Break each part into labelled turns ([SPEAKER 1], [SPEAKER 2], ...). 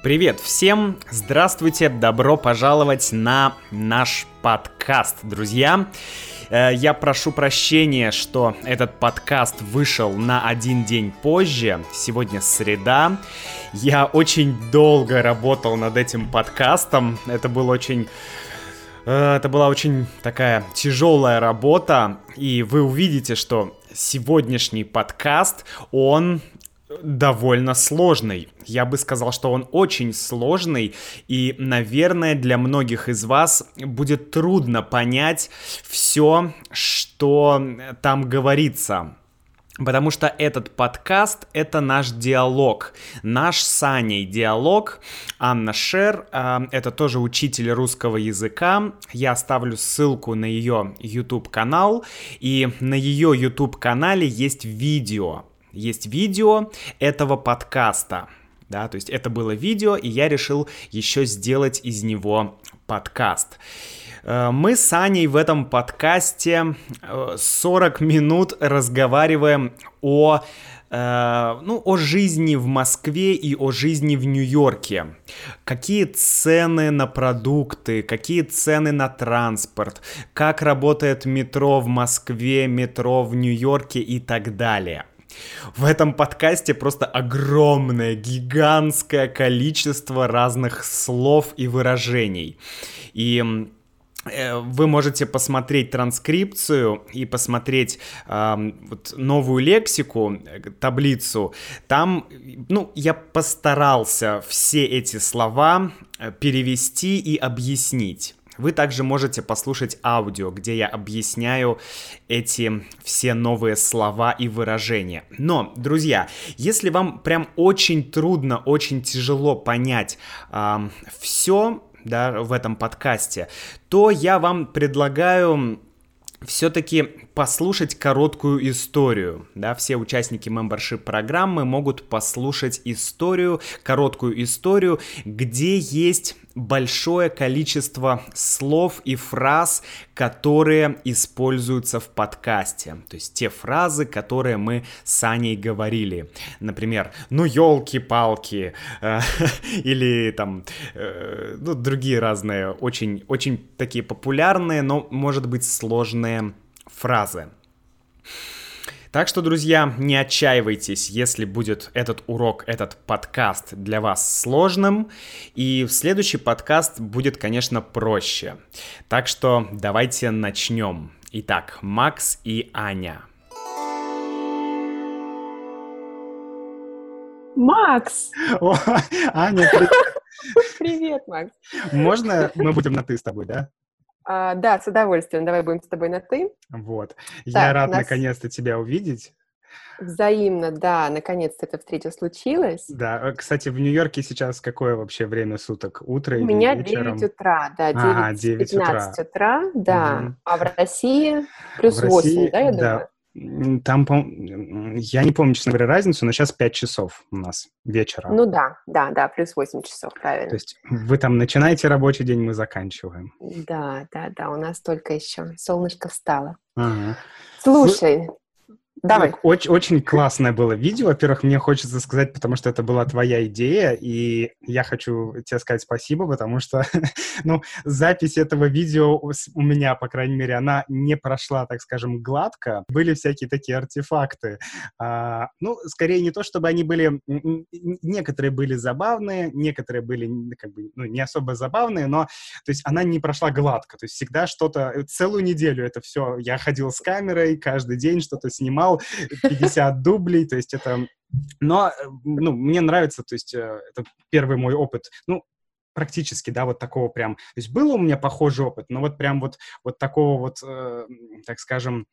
[SPEAKER 1] Привет всем! Здравствуйте! Добро пожаловать на наш подкаст, друзья! Э, я прошу прощения, что этот подкаст вышел на один день позже. Сегодня среда. Я очень долго работал над этим подкастом. Это был очень э, это была очень такая тяжелая работа, и вы увидите, что сегодняшний подкаст, он довольно сложный. Я бы сказал, что он очень сложный, и, наверное, для многих из вас будет трудно понять все, что там говорится. Потому что этот подкаст — это наш диалог. Наш с Аней диалог. Анна Шер э, — это тоже учитель русского языка. Я оставлю ссылку на ее YouTube-канал. И на ее YouTube-канале есть видео есть видео этого подкаста. Да, то есть это было видео, и я решил еще сделать из него подкаст. Э, мы с Аней в этом подкасте 40 э, минут разговариваем о э, ну, о жизни в Москве и о жизни в Нью-Йорке. Какие цены на продукты, какие цены на транспорт, как работает метро в Москве, метро в Нью-Йорке и так далее. В этом подкасте просто огромное, гигантское количество разных слов и выражений. И э, вы можете посмотреть транскрипцию и посмотреть э, вот новую лексику, таблицу. Там, ну, я постарался все эти слова э, перевести и объяснить. Вы также можете послушать аудио, где я объясняю эти все новые слова и выражения. Но, друзья, если вам прям очень трудно, очень тяжело понять э, все, да, в этом подкасте, то я вам предлагаю все-таки послушать короткую историю. Да, все участники membership программы могут послушать историю, короткую историю, где есть большое количество слов и фраз, которые используются в подкасте. То есть те фразы, которые мы с Аней говорили. Например, ну елки-палки, э, или там, э, ну, другие разные, очень, очень такие популярные, но, может быть, сложные фразы. Так что, друзья, не отчаивайтесь, если будет этот урок, этот подкаст для вас сложным, и следующий подкаст будет, конечно, проще. Так что давайте начнем. Итак, Макс и Аня.
[SPEAKER 2] Макс!
[SPEAKER 1] О, Аня, привет.
[SPEAKER 2] Привет, Макс.
[SPEAKER 1] Можно мы будем на «ты» с тобой, да?
[SPEAKER 2] А, да, с удовольствием. Давай будем с тобой на «ты».
[SPEAKER 1] Вот. Я рад нас... наконец-то тебя увидеть.
[SPEAKER 2] Взаимно, да, наконец-то эта встреча случилась.
[SPEAKER 1] Да, э, кстати, в Нью-Йорке сейчас какое вообще время суток? Утро
[SPEAKER 2] У
[SPEAKER 1] или
[SPEAKER 2] меня
[SPEAKER 1] вечером?
[SPEAKER 2] 9 утра, да, 9, а, 9 15 утра. утра, да. Угу. А в России плюс в 8, России, да, я думаю?
[SPEAKER 1] Там, я не помню, честно говоря, разницу, но сейчас 5 часов у нас вечера.
[SPEAKER 2] Ну да, да, да, плюс 8 часов, правильно.
[SPEAKER 1] То есть вы там начинаете рабочий день, мы заканчиваем.
[SPEAKER 2] Да, да, да, у нас только еще солнышко встало. Ага. Слушай, Давай.
[SPEAKER 1] Очень, очень классное было видео. Во-первых, мне хочется сказать, потому что это была твоя идея, и я хочу тебе сказать спасибо, потому что, ну, запись этого видео у меня, по крайней мере, она не прошла, так скажем, гладко. Были всякие такие артефакты. А, ну, скорее не то, чтобы они были... Некоторые были забавные, некоторые были, как бы, ну, не особо забавные, но, то есть, она не прошла гладко. То есть, всегда что-то... Целую неделю это все... Я ходил с камерой, каждый день что-то снимал, снял 50 дублей, то есть это... Но, ну, мне нравится, то есть э, это первый мой опыт. Ну, практически, да, вот такого прям. То есть был у меня похожий опыт, но вот прям вот, вот такого вот, э, так скажем,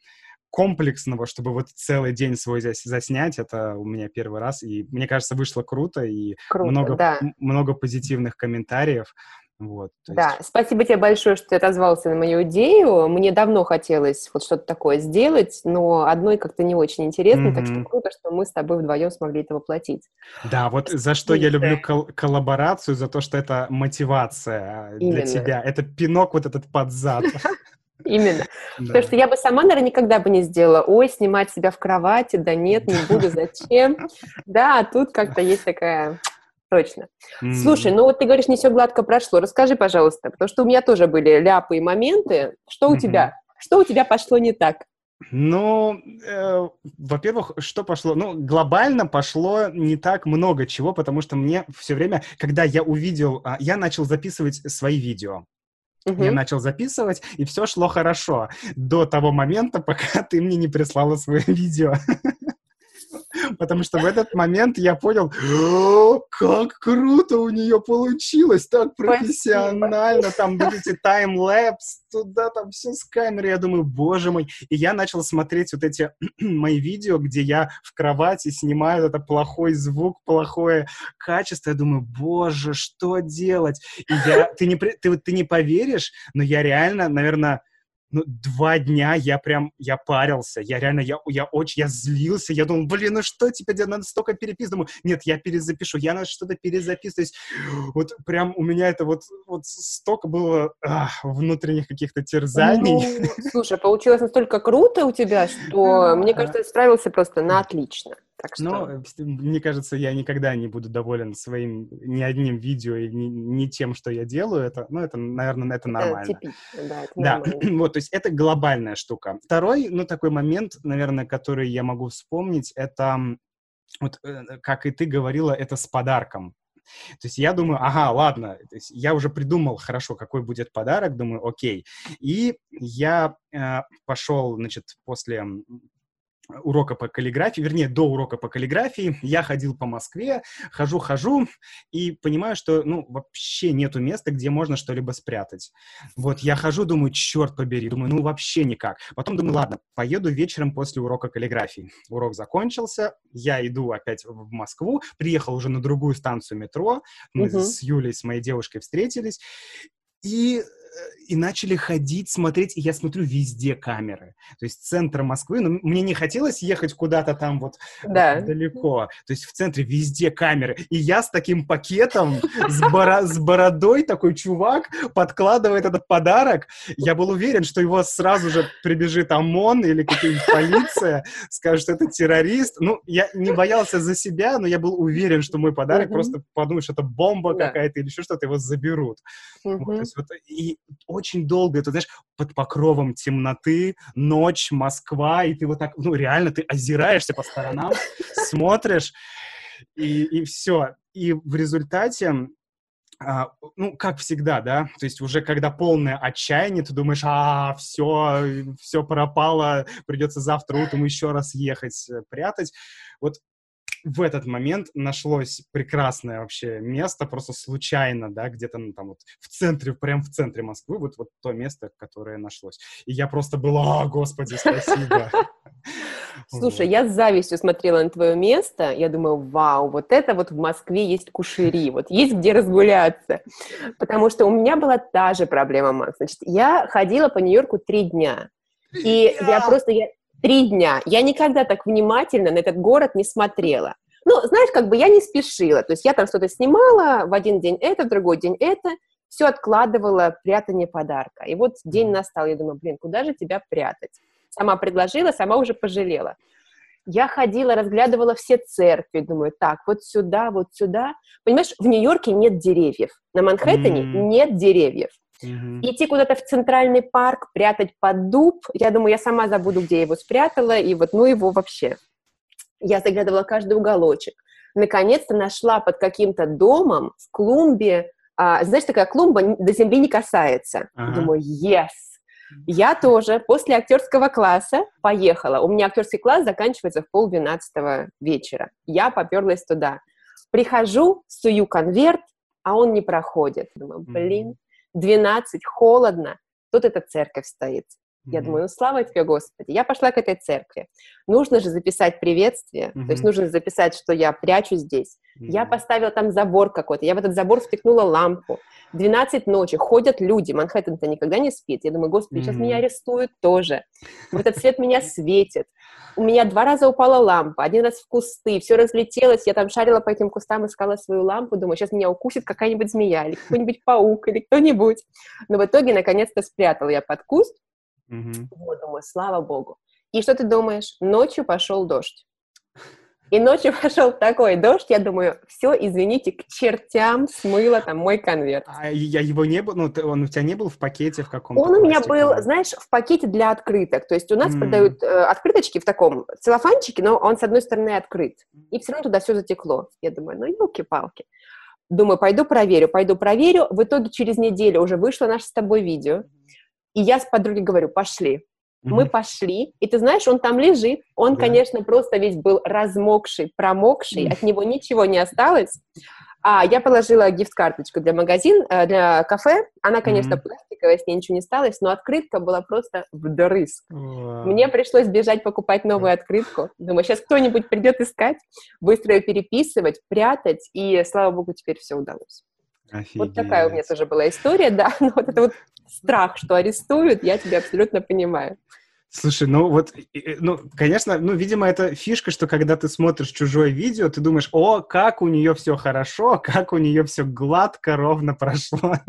[SPEAKER 1] комплексного, чтобы вот целый день свой здесь заснять, это у меня первый раз, и мне кажется, вышло круто, и круто, много, да. много позитивных комментариев. Вот,
[SPEAKER 2] да, есть... спасибо тебе большое, что ты отозвался на мою идею. Мне давно хотелось вот что-то такое сделать, но одной как-то не очень интересно, mm-hmm. так что круто, что мы с тобой вдвоем смогли это воплотить.
[SPEAKER 1] Да, вот за что я люблю кол- коллаборацию, за то, что это мотивация Именно. для тебя. Это пинок вот этот под зад.
[SPEAKER 2] Именно. Да. Потому что я бы сама, наверное, никогда бы не сделала. Ой, снимать себя в кровати, да нет, не буду, зачем? Да, тут как-то есть такая Точно. Mm-hmm. Слушай, ну вот ты говоришь, не все гладко прошло. Расскажи, пожалуйста, потому что у меня тоже были ляпы и моменты. Что у mm-hmm. тебя? Что у тебя пошло не так?
[SPEAKER 1] Ну, э, во-первых, что пошло? Ну, глобально пошло не так много чего, потому что мне все время, когда я увидел, э, я начал записывать свои видео. Угу. Я начал записывать, и все шло хорошо до того момента, пока ты мне не прислала свое видео. Потому что в этот момент я понял, как круто у нее получилось, так профессионально, там вот эти таймлэпс, туда там все с камеры, я думаю, боже мой. И я начал смотреть вот эти мои видео, где я в кровати снимаю это плохой звук, плохое качество, я думаю, боже, что делать? И я, ты не, ты, ты не поверишь, но я реально, наверное, ну, два дня я прям, я парился, я реально, я, я очень, я злился, я думал, блин, ну что теперь, надо столько переписывать, думаю, нет, я перезапишу, я надо что-то перезаписывать, то есть вот прям у меня это вот, вот столько было ах, внутренних каких-то терзаний.
[SPEAKER 2] Ну, слушай, получилось настолько круто у тебя, что, мне кажется, ты справился просто на отлично. Так
[SPEAKER 1] что... Но, мне кажется, я никогда не буду доволен своим ни одним видео и ни, ни тем, что я делаю. Это, ну, это, наверное, это нормально. Это типично, да, это да. вот, то есть это глобальная штука. Второй, ну, такой момент, наверное, который я могу вспомнить, это вот, э, как и ты говорила, это с подарком. То есть я думаю, ага, ладно, я уже придумал хорошо, какой будет подарок, думаю, окей. И я э, пошел, значит, после урока по каллиграфии, вернее, до урока по каллиграфии, я ходил по Москве, хожу-хожу и понимаю, что, ну, вообще нету места, где можно что-либо спрятать. Вот, я хожу, думаю, черт побери, думаю, ну, вообще никак. Потом думаю, ладно, поеду вечером после урока каллиграфии. Урок закончился, я иду опять в Москву, приехал уже на другую станцию метро, мы угу. с Юлей, с моей девушкой встретились, и и начали ходить, смотреть, и я смотрю, везде камеры. То есть центр Москвы, но мне не хотелось ехать куда-то там вот да. далеко. То есть в центре везде камеры. И я с таким пакетом, с, боро с бородой, такой чувак подкладывает этот подарок. Я был уверен, что его сразу же прибежит ОМОН или какая-нибудь полиция, скажет, что это террорист. Ну, я не боялся за себя, но я был уверен, что мой подарок просто подумают, что это бомба какая-то или еще что-то, его заберут. Вот, то есть, вот, и очень долго, это, знаешь, под покровом темноты, ночь, Москва, и ты вот так, ну, реально, ты озираешься по сторонам, смотришь, и, и все. И в результате а, ну, как всегда, да, то есть уже когда полное отчаяние, ты думаешь, а, все, все пропало, придется завтра утром еще раз ехать, э, прятать. Вот в этот момент нашлось прекрасное вообще место, просто случайно, да, где-то ну, там вот в центре, прям в центре Москвы, вот, вот то место, которое нашлось. И я просто была, о, господи, спасибо.
[SPEAKER 2] Слушай, я с завистью смотрела на твое место, я думаю, вау, вот это вот в Москве есть кушери, вот есть где разгуляться. Потому что у меня была та же проблема, Макс. Значит, я ходила по Нью-Йорку три дня. И я просто, я, Три дня. Я никогда так внимательно на этот город не смотрела. Ну, знаешь, как бы я не спешила. То есть я там что-то снимала, в один день это, в другой день это, все откладывала прятание подарка. И вот день настал, я думаю, блин, куда же тебя прятать? Сама предложила, сама уже пожалела. Я ходила, разглядывала все церкви, думаю, так, вот сюда, вот сюда. Понимаешь, в Нью-Йорке нет деревьев, на Манхэттене mm. нет деревьев. Угу. Идти куда-то в центральный парк, прятать под дуб, я думаю, я сама забуду, где я его спрятала, и вот, ну, его вообще. Я заглядывала каждый уголочек. Наконец-то нашла под каким-то домом в клумбе, а, знаешь, такая клумба до земли не касается. Ага. Думаю, yes! Я тоже после актерского класса поехала. У меня актерский класс заканчивается в пол двенадцатого вечера. Я поперлась туда. Прихожу, сую конверт, а он не проходит. Думаю, блин, 12, холодно, тут эта церковь стоит. Я думаю, ну слава тебе, Господи. Я пошла к этой церкви. Нужно же записать приветствие, mm-hmm. то есть нужно записать, что я прячу здесь. Mm-hmm. Я поставила там забор какой-то, я в этот забор втыкнула лампу. 12 ночи, ходят люди, Манхэттен-то никогда не спит. Я думаю, Господи, mm-hmm. сейчас меня арестуют тоже. В этот свет меня светит. У меня два раза упала лампа, один раз в кусты, все разлетелось, я там шарила по этим кустам, искала свою лампу, думаю, сейчас меня укусит какая-нибудь змея или какой-нибудь паук или кто-нибудь. Но в итоге, наконец-то, спрятала я под куст, Mm-hmm. Вот, думаю, слава богу. И что ты думаешь? Ночью пошел дождь. И ночью пошел такой дождь, я думаю, все, извините, к чертям смыло там мой конверт.
[SPEAKER 1] А я его не был, ну, он у тебя не был в пакете в каком-то?
[SPEAKER 2] Он у меня был, знаешь, в пакете для открыток. То есть у нас mm. продают э, открыточки в таком целлофанчике, но он с одной стороны открыт. И все равно туда все затекло. Я думаю, ну, елки-палки. Думаю, пойду проверю, пойду проверю. В итоге через неделю уже вышло наше с тобой видео. И я с подругой говорю, пошли. Мы пошли, и ты знаешь, он там лежит. Он, да. конечно, просто весь был размокший, промокший, от него ничего не осталось. А я положила гифт-карточку для магазин, э, для кафе. Она, конечно, mm-hmm. пластиковая, с ней ничего не осталось, но открытка была просто вдрызг. Wow. Мне пришлось бежать покупать новую открытку. Думаю, сейчас кто-нибудь придет искать, быстро ее переписывать, прятать, и, слава богу, теперь все удалось. Офигеть. Вот такая у меня тоже была история, да. Но вот это вот страх, что арестуют, я тебя абсолютно понимаю.
[SPEAKER 1] Слушай, ну вот, ну, конечно, ну, видимо, это фишка, что когда ты смотришь чужое видео, ты думаешь, о, как у нее все хорошо, как у нее все гладко, ровно прошло.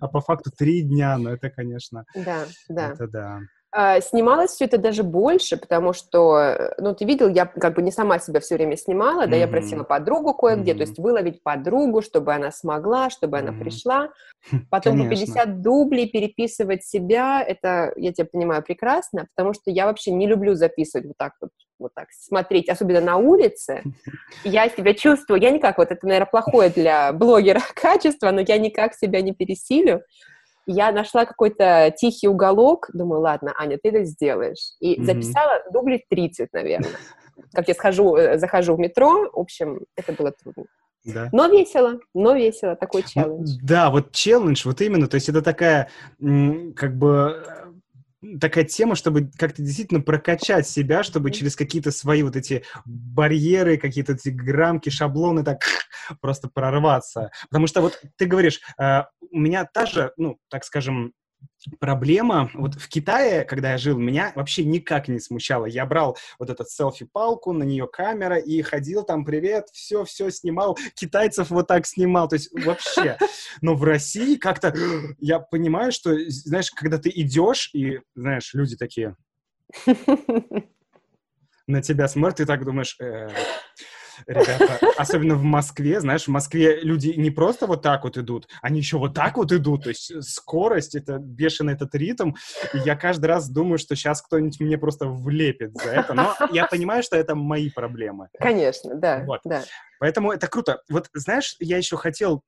[SPEAKER 1] А по факту три дня, ну, это, конечно...
[SPEAKER 2] Да, да.
[SPEAKER 1] Это да.
[SPEAKER 2] А, снималось все это даже больше, потому что, э, ну, ты видел, я как бы не сама себя все время снимала, mm-hmm. да, я просила подругу кое-где, mm-hmm. то есть выловить подругу, чтобы она смогла, чтобы mm-hmm. она пришла. Потом по 50 дублей переписывать себя, это, я тебя понимаю, прекрасно, потому что я вообще не люблю записывать вот так вот, вот так, смотреть, особенно на улице. Я себя чувствую, я никак, вот это, наверное, плохое для блогера качество, но я никак себя не пересилю я нашла какой-то тихий уголок, думаю, ладно, Аня, ты это сделаешь. И mm-hmm. записала дублей 30, наверное. Как я схожу, э, захожу в метро, в общем, это было трудно. Да. Но весело, но весело, такой челлендж.
[SPEAKER 1] Да, вот челлендж, вот именно, то есть это такая, как бы, такая тема, чтобы как-то действительно прокачать себя, чтобы через какие-то свои вот эти барьеры, какие-то эти грамки, шаблоны так просто прорваться. Потому что вот ты говоришь, э, у меня та же, ну, так скажем, проблема, вот в Китае, когда я жил, меня вообще никак не смущало. Я брал вот этот селфи-палку, на нее камера и ходил там, привет, все-все снимал, китайцев вот так снимал, то есть вообще. Но в России как-то я понимаю, что, знаешь, когда ты идешь и, знаешь, люди такие на тебя смотрят, и так думаешь, э, ребята. Особенно в Москве, знаешь, в Москве люди не просто вот так вот идут, они еще вот так вот идут. То есть скорость, это бешеный этот ритм. И я каждый раз думаю, что сейчас кто-нибудь мне просто влепит за это. Но я понимаю, что это мои проблемы.
[SPEAKER 2] Конечно, да. Вот. да.
[SPEAKER 1] Поэтому это круто. Вот знаешь, я еще хотел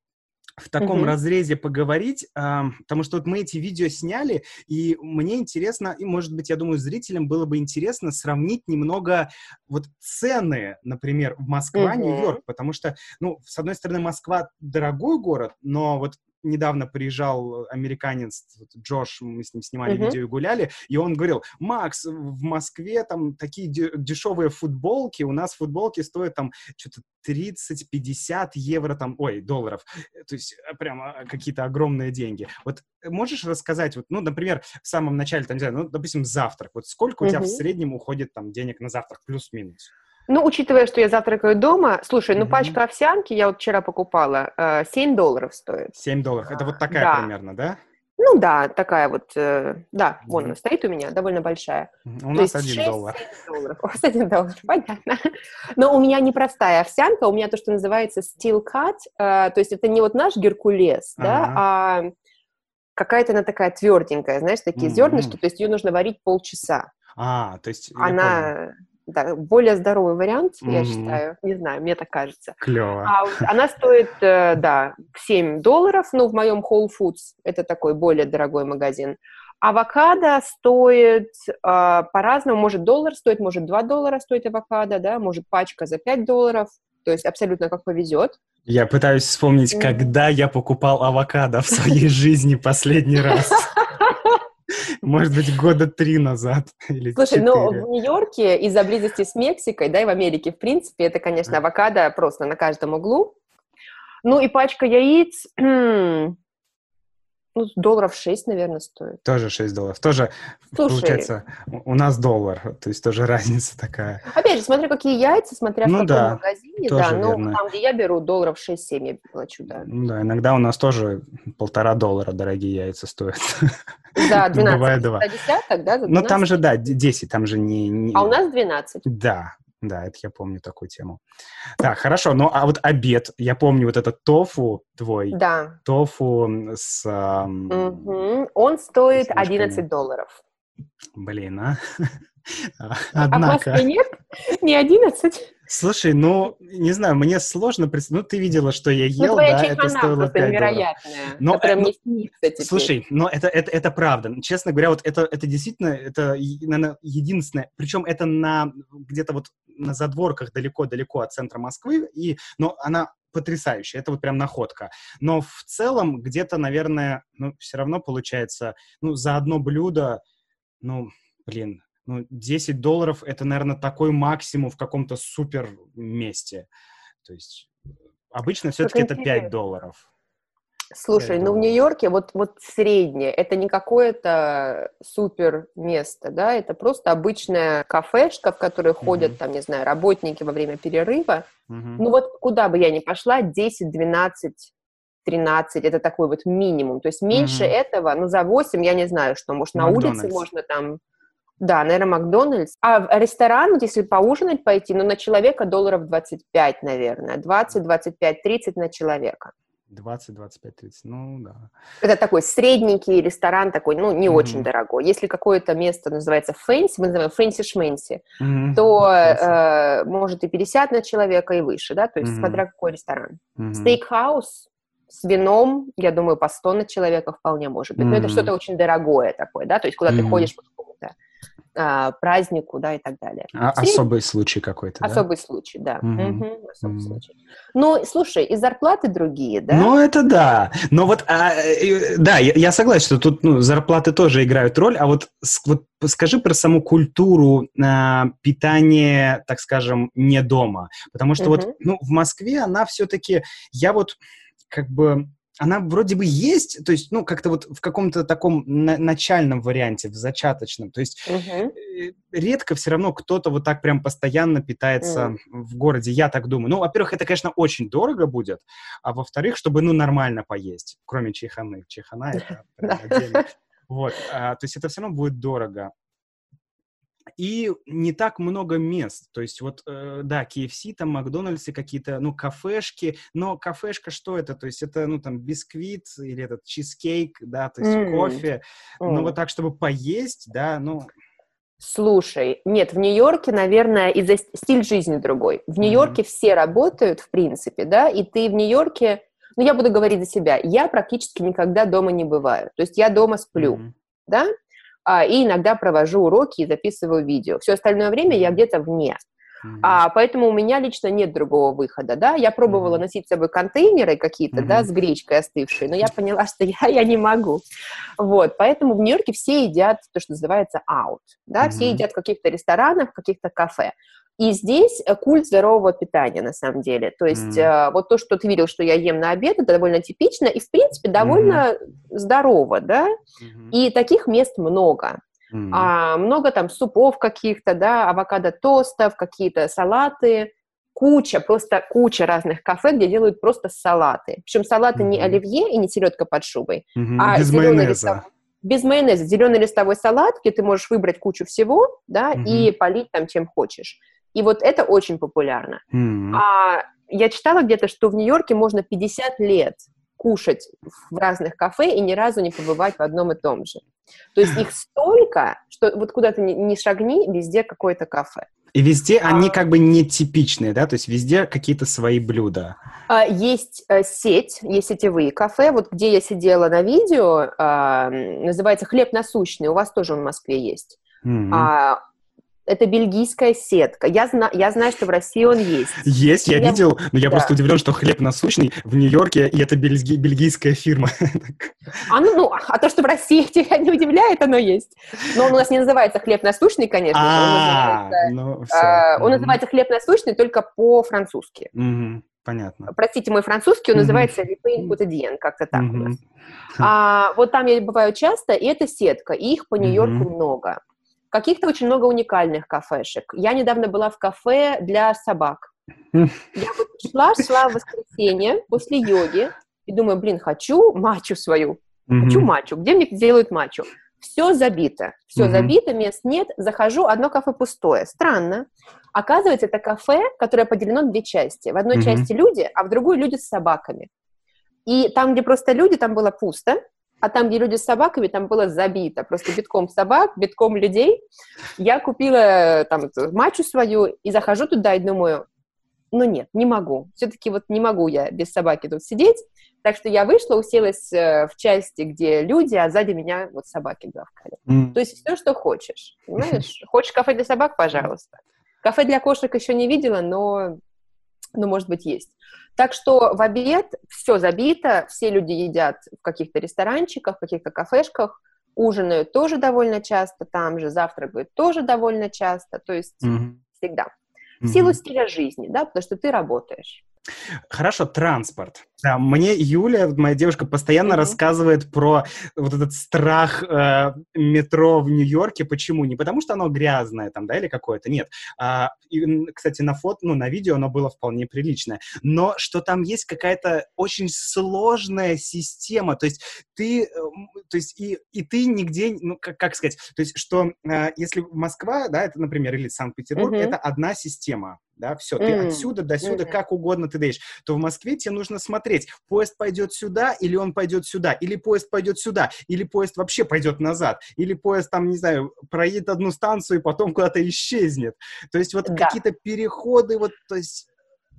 [SPEAKER 1] в таком mm-hmm. разрезе поговорить, э, потому что вот мы эти видео сняли, и мне интересно, и, может быть, я думаю, зрителям было бы интересно сравнить немного вот цены, например, в Москва, mm-hmm. Нью-Йорк, потому что, ну, с одной стороны, Москва дорогой город, но вот недавно приезжал американец Джош, мы с ним снимали uh-huh. видео и гуляли, и он говорил, Макс, в Москве там такие дешевые футболки, у нас футболки стоят там что-то 30-50 евро, там, ой, долларов, то есть э, прямо а, какие-то огромные деньги. Вот можешь рассказать, вот, ну, например, в самом начале, там, не знаю, ну, допустим, завтрак, вот сколько у uh-huh. тебя в среднем уходит там денег на завтрак, плюс-минус?
[SPEAKER 2] Ну, учитывая, что я завтракаю дома, слушай, ну, mm-hmm. пачка овсянки я вот вчера покупала, 7 э, долларов стоит.
[SPEAKER 1] 7 долларов, это вот такая да. примерно, да?
[SPEAKER 2] Ну да, такая вот, э, да, вон mm-hmm. она стоит у меня, довольно большая.
[SPEAKER 1] У нас один 6, доллар.
[SPEAKER 2] долларов. У вас один доллар, понятно. Но у меня не простая овсянка, у меня то, что называется steel cut, э, то есть это не вот наш геркулес, uh-huh. да, а какая-то она такая тверденькая, знаешь, такие mm-hmm. зернышки, то есть ее нужно варить полчаса.
[SPEAKER 1] А, то есть...
[SPEAKER 2] Она да, более здоровый вариант, mm-hmm. я считаю. Не знаю, мне так кажется.
[SPEAKER 1] Клево.
[SPEAKER 2] А, она стоит, э, да, 7 долларов, ну, в моем Whole Foods, это такой более дорогой магазин. Авокадо стоит э, по-разному, может доллар стоит, может 2 доллара стоит авокадо, да, может пачка за 5 долларов, то есть абсолютно как повезет.
[SPEAKER 1] Я пытаюсь вспомнить, mm-hmm. когда я покупал авокадо в своей жизни последний раз. Может быть, года три назад или
[SPEAKER 2] Слушай, ну в Нью-Йорке из-за близости с Мексикой, да, и в Америке, в принципе, это, конечно, авокадо просто на каждом углу. Ну и пачка яиц, ну, долларов 6, наверное, стоит.
[SPEAKER 1] Тоже 6 долларов. Тоже, Слушай, получается, у нас доллар, то есть тоже разница такая.
[SPEAKER 2] Опять же, смотря какие яйца, смотря ну, в каком да, магазине, да, но верно. там, где я беру, долларов 6-7 я плачу, да.
[SPEAKER 1] Ну да, иногда у нас тоже полтора доллара дорогие яйца стоят.
[SPEAKER 2] Да, 12. Бывает 2. десяток, да?
[SPEAKER 1] Ну, там же, да, 10, там же не, не...
[SPEAKER 2] А у нас 12.
[SPEAKER 1] Да, да, это я помню такую тему. Так, хорошо, ну а вот обед, я помню вот этот тофу твой.
[SPEAKER 2] Да.
[SPEAKER 1] Тофу с... Эм,
[SPEAKER 2] угу. Он стоит 11 долларов.
[SPEAKER 1] Блин, а?
[SPEAKER 2] Однако... А в нет? Не 11?
[SPEAKER 1] Слушай, ну, не знаю, мне сложно представить. Ну, ты видела, что я ну, ел, ну, да, это стоило 5 невероятная,
[SPEAKER 2] но, которая мне снится теперь.
[SPEAKER 1] Слушай, но это, это, это правда. Честно говоря, вот это, это действительно, это, наверное, единственное, причем это на где-то вот на задворках далеко-далеко от центра Москвы, и, но она потрясающая, это вот прям находка. Но в целом где-то, наверное, ну, все равно получается, ну, за одно блюдо, ну, блин, ну, 10 долларов — это, наверное, такой максимум в каком-то супер месте. То есть обычно все-таки это 5 долларов.
[SPEAKER 2] Слушай, ну в Нью-Йорке вот, вот среднее, это не какое-то супер место, да, это просто обычная кафешка, в которой uh-huh. ходят, там, не знаю, работники во время перерыва. Uh-huh. Ну вот куда бы я ни пошла, 10, 12, 13, это такой вот минимум. То есть меньше uh-huh. этого, ну за 8 я не знаю, что, может, на Макдональдс. улице можно там да, наверное, Макдональдс. А ресторан, вот если поужинать пойти, ну, на человека долларов 25, наверное. 20, 25, 30 на человека.
[SPEAKER 1] 20, 25, 30, ну да.
[SPEAKER 2] Это такой средненький ресторан, такой, ну, не mm-hmm. очень дорогой. Если какое-то место называется fancy, мы называем фэнси-шмэнси, mm-hmm. то э, может и 50 на человека и выше, да, то есть mm-hmm. смотря какой ресторан. Mm-hmm. Стейкхаус с вином, я думаю, по 100 на человека вполне может быть. Mm-hmm. Но это что-то очень дорогое такое, да, то есть куда mm-hmm. ты ходишь а, празднику, да, и так далее.
[SPEAKER 1] А, особый случай какой-то,
[SPEAKER 2] да? Особый случай, да. Mm-hmm. Угу, особый mm-hmm. случай. Ну, слушай, и зарплаты другие, да?
[SPEAKER 1] Ну, это да. Но вот, а, да, я, я согласен, что тут ну, зарплаты тоже играют роль, а вот, вот скажи про саму культуру а, питания, так скажем, не дома. Потому что mm-hmm. вот, ну, в Москве она все-таки, я вот как бы она вроде бы есть, то есть, ну, как-то вот в каком-то таком на- начальном варианте, в зачаточном. То есть uh-huh. редко все равно кто-то вот так прям постоянно питается uh-huh. в городе, я так думаю. Ну, во-первых, это, конечно, очень дорого будет, а во-вторых, чтобы, ну, нормально поесть, кроме чайханы. Чайхана — это отдельно. Вот, а, то есть это все равно будет дорого и не так много мест. То есть вот, э, да, KFC, там, Макдональдсы какие-то, ну, кафешки, но кафешка что это? То есть это, ну, там, бисквит или этот чизкейк, да, то есть mm. кофе. Mm. Но вот так, чтобы поесть, да, ну...
[SPEAKER 2] Слушай, нет, в Нью-Йорке, наверное, из-за стиль жизни другой. В Нью-Йорке mm-hmm. все работают, в принципе, да, и ты в Нью-Йорке, ну, я буду говорить за себя, я практически никогда дома не бываю. То есть я дома сплю, mm-hmm. да, и иногда провожу уроки и записываю видео. Все остальное время я где-то вне. Mm-hmm. А, поэтому у меня лично нет другого выхода, да. Я пробовала mm-hmm. носить с собой контейнеры какие-то, mm-hmm. да, с гречкой остывшей, но я поняла, что я, я не могу. Вот, поэтому в Нью-Йорке все едят то, что называется out, да, mm-hmm. все едят в каких-то ресторанах, в каких-то кафе. И здесь э, культ здорового питания, на самом деле. То есть mm. вот то, что ты видел, что я ем на обед, это довольно типично и, в принципе, довольно mm. здорово, да? Mm-hmm. И таких мест много. Mm-hmm. А, много там супов каких-то, да, авокадо-тостов, какие-то салаты, куча, просто куча разных кафе, где делают просто салаты. Причем салаты mm-hmm. не оливье и не селедка под шубой,
[SPEAKER 1] mm-hmm. а без майонеза. Листовой,
[SPEAKER 2] без майонеза. Зеленый листовой салат, где ты можешь выбрать кучу всего, да, mm-hmm. и полить там чем хочешь. И вот это очень популярно. Mm-hmm. А я читала где-то, что в Нью-Йорке можно 50 лет кушать в разных кафе и ни разу не побывать в одном и том же. То есть их столько, что вот куда ты не шагни, везде какое-то кафе.
[SPEAKER 1] И везде а, они как бы не типичные, да? То есть везде какие-то свои блюда.
[SPEAKER 2] А, есть а, сеть, есть сетевые кафе. Вот где я сидела на видео, а, называется «Хлеб насущный». У вас тоже он в Москве есть. Mm-hmm. Это бельгийская сетка. Я, зна я знаю, что в России он есть.
[SPEAKER 1] Есть, я, я видел, но я да. просто удивлен, что хлеб насущный в Нью-Йорке, и это бельги бельгийская фирма.
[SPEAKER 2] А, ну, ну, а то, что в России тебя не удивляет, оно есть. Но он у нас не называется хлеб насущный, конечно.
[SPEAKER 1] А, ну,
[SPEAKER 2] а, он называется хлеб насущный только по-французски.
[SPEAKER 1] Понятно.
[SPEAKER 2] Простите, мой французский, он называется «Липейн Кутедиен», как-то так у нас. А, вот там я бываю часто, и это сетка, и их по Нью-Йорку много. Каких-то очень много уникальных кафешек. Я недавно была в кафе для собак. Я вот шла, шла в воскресенье после йоги и думаю, блин, хочу мачу свою, хочу мачу. Где мне делают мачу? Все забито, все забито, мест нет. Захожу, одно кафе пустое. Странно. Оказывается, это кафе, которое поделено на две части. В одной mm-hmm. части люди, а в другой люди с собаками. И там, где просто люди, там было пусто, а там, где люди с собаками, там было забито. Просто битком собак, битком людей. Я купила там мачу свою и захожу туда и думаю, ну нет, не могу. Все-таки вот не могу я без собаки тут сидеть. Так что я вышла, уселась э, в части, где люди, а сзади меня вот собаки гавкали. Mm. То есть все, что хочешь, понимаешь? Хочешь кафе для собак, пожалуйста. Кафе для кошек еще не видела, но, ну, может быть, есть. Так что в обед все забито, все люди едят в каких-то ресторанчиках, в каких-то кафешках, ужинают тоже довольно часто там же, завтракают тоже довольно часто, то есть mm-hmm. всегда. В силу mm-hmm. стиля жизни, да, потому что ты работаешь.
[SPEAKER 1] Хорошо, транспорт. Да, мне Юля, моя девушка, постоянно mm-hmm. рассказывает про вот этот страх э, метро в Нью-Йорке. Почему? Не потому, что оно грязное там, да, или какое-то, нет. А, и, кстати, на фото, ну, на видео оно было вполне приличное. Но что там есть какая-то очень сложная система. То есть ты, э, то есть и, и ты нигде, ну, как, как сказать, то есть что э, если Москва, да, это, например, или Санкт-Петербург, mm-hmm. это одна система да, все, mm. ты отсюда до сюда, mm. как угодно ты даешь, то в Москве тебе нужно смотреть, поезд пойдет сюда, или он пойдет сюда, или поезд пойдет сюда, или поезд вообще пойдет назад, или поезд там, не знаю, проедет одну станцию и потом куда-то исчезнет. То есть вот да. какие-то переходы, вот, то есть...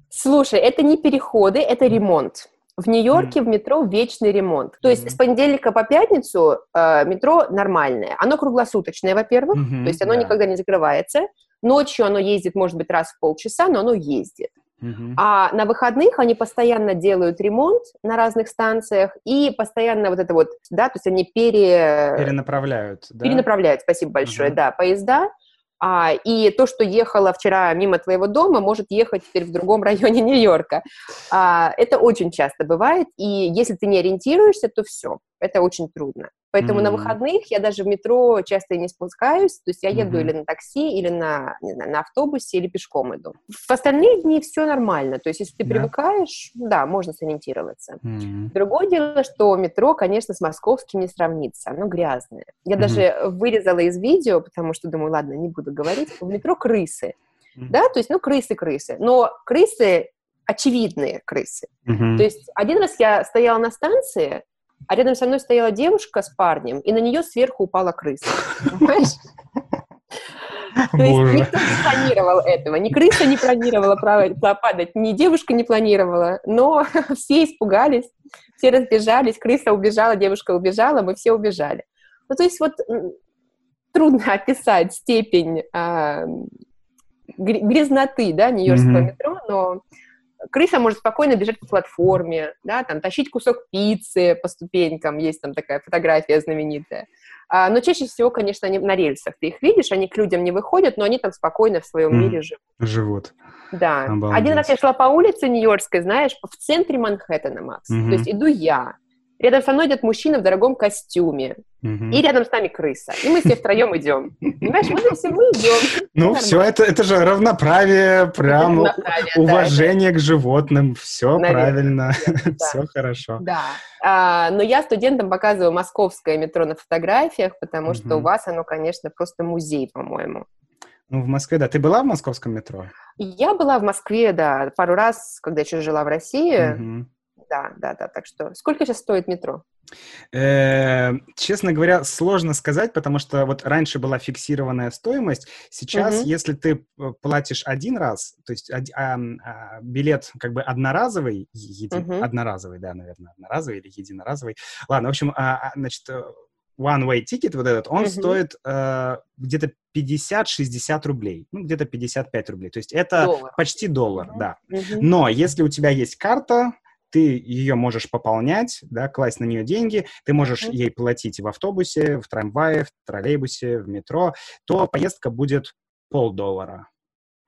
[SPEAKER 2] Слушай, это не переходы, это ремонт. В Нью-Йорке mm. в метро вечный ремонт. То есть с понедельника по пятницу э, метро нормальное. Оно круглосуточное, во-первых, mm-hmm, то есть оно yeah. никогда не закрывается. Ночью оно ездит, может быть, раз в полчаса, но оно ездит. Uh-huh. А на выходных они постоянно делают ремонт на разных станциях и постоянно вот это вот, да, то есть они пере...
[SPEAKER 1] перенаправляют, да?
[SPEAKER 2] Перенаправляют, спасибо большое, uh-huh. да, поезда. А, и то, что ехало вчера мимо твоего дома, может ехать теперь в другом районе Нью-Йорка. А, это очень часто бывает, и если ты не ориентируешься, то все, это очень трудно. Поэтому mm-hmm. на выходных я даже в метро часто не спускаюсь, то есть я еду mm-hmm. или на такси, или на, не знаю, на автобусе, или пешком иду. В остальные дни все нормально, то есть если ты yeah. привыкаешь, да, можно сориентироваться. Mm-hmm. Другое дело, что метро, конечно, с московским не сравнится, оно грязное. Я mm-hmm. даже вырезала из видео, потому что думаю, ладно, не буду говорить, в метро крысы. Mm-hmm. Да, то есть, ну, крысы-крысы. Но крысы очевидные крысы. Mm-hmm. То есть один раз я стояла на станции, а рядом со мной стояла девушка с парнем, и на нее сверху упала крыса. Понимаешь? То есть никто не планировал этого, ни крыса не планировала падать, ни девушка не планировала, но все испугались, все разбежались, крыса убежала, девушка убежала, мы все убежали. Ну, то есть вот трудно описать степень а, грязноты, да, Нью-Йоркского метро, но крыса может спокойно бежать по платформе, да, там, тащить кусок пиццы по ступенькам, есть там такая фотография знаменитая. А, но чаще всего, конечно, они на рельсах. Ты их видишь, они к людям не выходят, но они там спокойно в своем mm, мире живут.
[SPEAKER 1] Живут.
[SPEAKER 2] Да. Обалдеть. Один раз я шла по улице Нью-Йоркской, знаешь, в центре Манхэттена, Макс. Mm-hmm. То есть иду я, Рядом со мной идет мужчина в дорогом костюме. Угу. И рядом с нами крыса. И мы все втроем идем. Понимаешь, мы все мы идем.
[SPEAKER 1] Ну, все это, это же равноправие, прям уважение к животным. Все правильно, все хорошо.
[SPEAKER 2] Да. А, но я студентам показываю московское метро на фотографиях, потому что у вас оно, конечно, просто музей, по-моему.
[SPEAKER 1] Ну, в Москве, да. Ты была в московском метро?
[SPEAKER 2] Я была в Москве, да, пару раз, когда еще жила в России. Угу да, да, да. Так что сколько сейчас стоит метро?
[SPEAKER 1] Э, честно говоря, сложно сказать, потому что вот раньше была фиксированная стоимость. Сейчас, угу. если ты э, платишь один раз, то есть а, а, билет как бы одноразовый, еди, угу. одноразовый, да, наверное, одноразовый или единоразовый. Ладно, в общем, а, а значит, э, one-way ticket вот этот, он uh стоит э, где-то 50-60 рублей, ну, где-то 55 рублей. То есть это доллар. почти доллар, uh да. uh Но если у тебя есть карта, ты ее можешь пополнять, да, класть на нее деньги, ты можешь mm-hmm. ей платить в автобусе, в трамвае, в троллейбусе, в метро, то поездка будет полдоллара.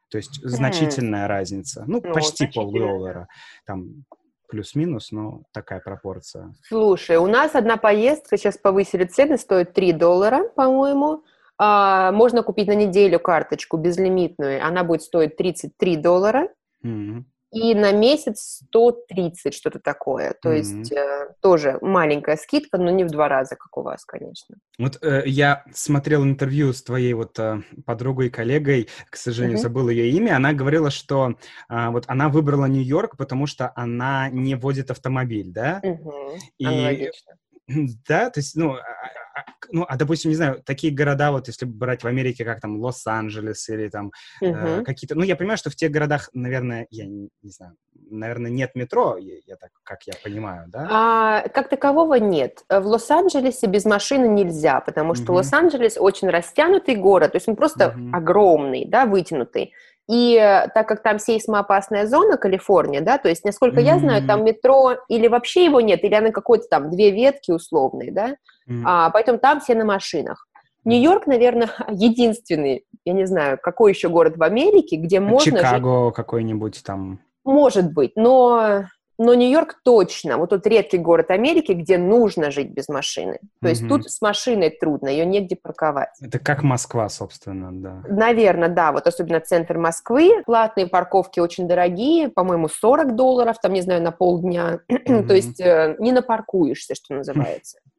[SPEAKER 1] То есть mm-hmm. значительная разница. Ну, ну почти полдоллара. Там плюс-минус, но такая пропорция.
[SPEAKER 2] Слушай, у нас одна поездка, сейчас повысили цены, стоит 3 доллара, по-моему. А, можно купить на неделю карточку безлимитную, она будет стоить 33 доллара. Mm-hmm. И на месяц 130, что-то такое. То mm-hmm. есть э, тоже маленькая скидка, но не в два раза, как у вас, конечно.
[SPEAKER 1] Вот э, я смотрел интервью с твоей вот э, подругой и коллегой, к сожалению, mm-hmm. забыл ее имя. Она говорила, что э, вот она выбрала Нью-Йорк, потому что она не водит автомобиль, да?
[SPEAKER 2] Mm-hmm.
[SPEAKER 1] И... Аналогично. Да, то есть, ну, а, а, ну, а, допустим, не знаю, такие города, вот если брать в Америке, как там Лос-Анджелес или там uh-huh. э, какие-то... Ну, я понимаю, что в тех городах, наверное, я не, не знаю, наверное, нет метро, я, я так, как я понимаю, да?
[SPEAKER 2] А, как такового нет. В Лос-Анджелесе без машины нельзя, потому что uh-huh. Лос-Анджелес очень растянутый город, то есть он просто uh-huh. огромный, да, вытянутый. И так как там сейсмоопасная зона, Калифорния, да, то есть, насколько mm-hmm. я знаю, там метро или вообще его нет, или оно какой-то там две ветки условные, да, mm-hmm. а, поэтому там все на машинах. Нью-Йорк, наверное, единственный, я не знаю, какой еще город в Америке, где а можно...
[SPEAKER 1] Чикаго жить... какой-нибудь там...
[SPEAKER 2] Может быть, но но Нью-Йорк точно, вот тот редкий город Америки, где нужно жить без машины. То есть тут с машиной трудно, ее негде парковать.
[SPEAKER 1] Это как Москва, собственно, да.
[SPEAKER 2] Наверное, да, вот особенно центр Москвы. Платные парковки очень дорогие, по-моему, 40 долларов, там, не знаю, на полдня. Mm-hmm. То есть э, не напаркуешься, что называется.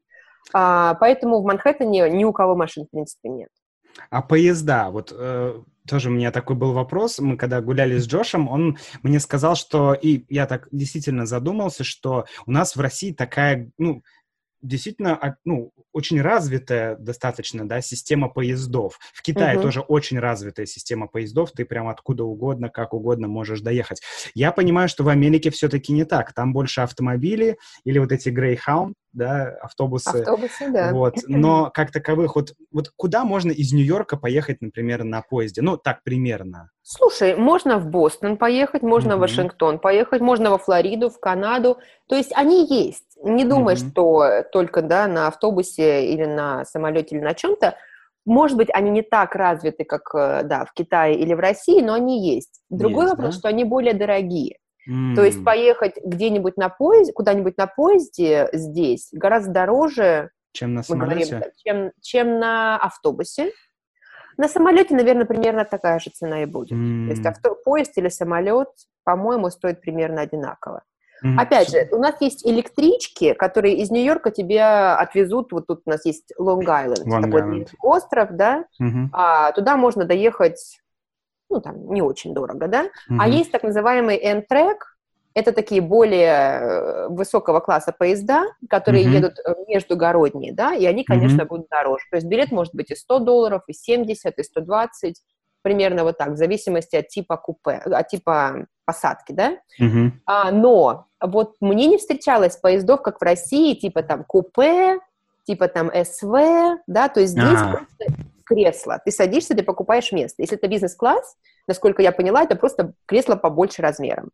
[SPEAKER 2] А, поэтому в Манхэттене ни у кого машин, в принципе, нет.
[SPEAKER 1] А поезда, вот э, тоже у меня такой был вопрос. Мы когда гуляли с Джошем, он мне сказал, что... И я так действительно задумался, что у нас в России такая, ну, действительно, а, ну, очень развитая достаточно, да, система поездов. В Китае uh-huh. тоже очень развитая система поездов, ты прям откуда угодно, как угодно можешь доехать. Я понимаю, что в Америке все-таки не так, там больше автомобили или вот эти Greyhound, да, автобусы.
[SPEAKER 2] Автобусы, да.
[SPEAKER 1] Вот, но как таковых, вот, вот куда можно из Нью-Йорка поехать, например, на поезде? Ну, так примерно.
[SPEAKER 2] Слушай, можно в Бостон поехать, можно mm-hmm. в Вашингтон поехать, можно во Флориду, в Канаду. То есть они есть. Не думай, mm-hmm. что только да, на автобусе или на самолете или на чем-то. Может быть, они не так развиты, как э, да, в Китае или в России, но они есть. Другой есть, вопрос, да? что они более дорогие. Mm. То есть поехать где-нибудь на поезде, куда-нибудь на поезде здесь гораздо дороже,
[SPEAKER 1] чем на самолете,
[SPEAKER 2] говорим, чем, чем на автобусе. На самолете, наверное, примерно такая же цена и будет. Mm. То есть авто, поезд или самолет, по-моему, стоит примерно одинаково. Mm-hmm. Опять же, у нас есть электрички, которые из Нью-Йорка тебе отвезут. Вот тут у нас есть Лонг-Айленд, такой остров, да. Mm-hmm. А, туда можно доехать ну, там, не очень дорого, да, mm-hmm. а есть так называемый N-трек, это такие более э, высокого класса поезда, которые mm-hmm. едут э, междугородние, да, и они, конечно, mm-hmm. будут дороже. То есть билет может быть и 100 долларов, и 70, и 120, примерно вот так, в зависимости от типа купе, от типа посадки, да. Mm-hmm. А, но вот мне не встречалось поездов, как в России, типа там купе, типа там СВ, да, то есть здесь ah. просто кресло. Ты садишься, ты покупаешь место. Если это бизнес-класс, насколько я поняла, это просто кресло побольше размером.